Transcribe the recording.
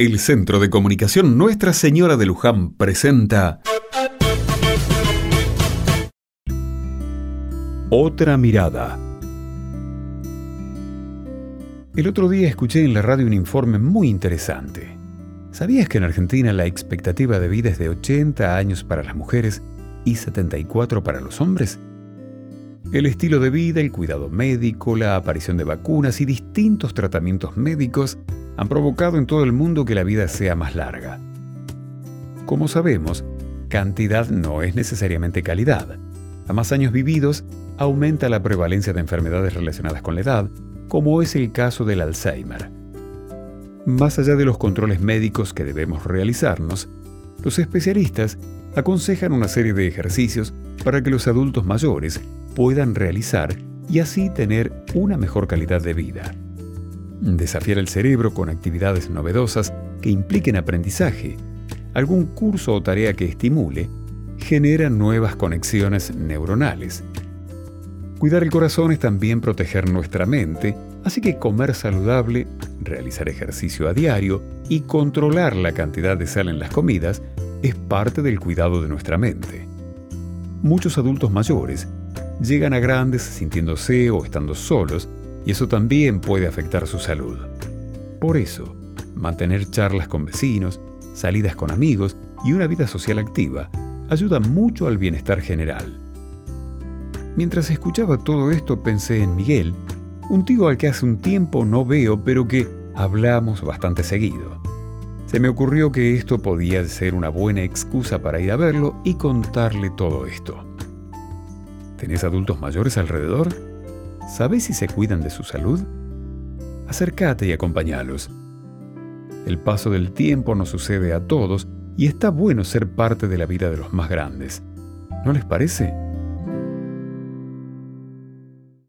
El Centro de Comunicación Nuestra Señora de Luján presenta Otra mirada. El otro día escuché en la radio un informe muy interesante. ¿Sabías que en Argentina la expectativa de vida es de 80 años para las mujeres y 74 para los hombres? El estilo de vida, el cuidado médico, la aparición de vacunas y distintos tratamientos médicos han provocado en todo el mundo que la vida sea más larga. Como sabemos, cantidad no es necesariamente calidad. A más años vividos, aumenta la prevalencia de enfermedades relacionadas con la edad, como es el caso del Alzheimer. Más allá de los controles médicos que debemos realizarnos, los especialistas aconsejan una serie de ejercicios para que los adultos mayores puedan realizar y así tener una mejor calidad de vida. Desafiar el cerebro con actividades novedosas que impliquen aprendizaje, algún curso o tarea que estimule, genera nuevas conexiones neuronales. Cuidar el corazón es también proteger nuestra mente, así que comer saludable, realizar ejercicio a diario y controlar la cantidad de sal en las comidas es parte del cuidado de nuestra mente. Muchos adultos mayores llegan a grandes sintiéndose o estando solos y eso también puede afectar su salud. Por eso, mantener charlas con vecinos, salidas con amigos y una vida social activa ayuda mucho al bienestar general. Mientras escuchaba todo esto pensé en Miguel, un tío al que hace un tiempo no veo pero que hablamos bastante seguido. Se me ocurrió que esto podía ser una buena excusa para ir a verlo y contarle todo esto. ¿Tenés adultos mayores alrededor? ¿Sabes si se cuidan de su salud? Acércate y acompáñalos. El paso del tiempo nos sucede a todos y está bueno ser parte de la vida de los más grandes. ¿No les parece?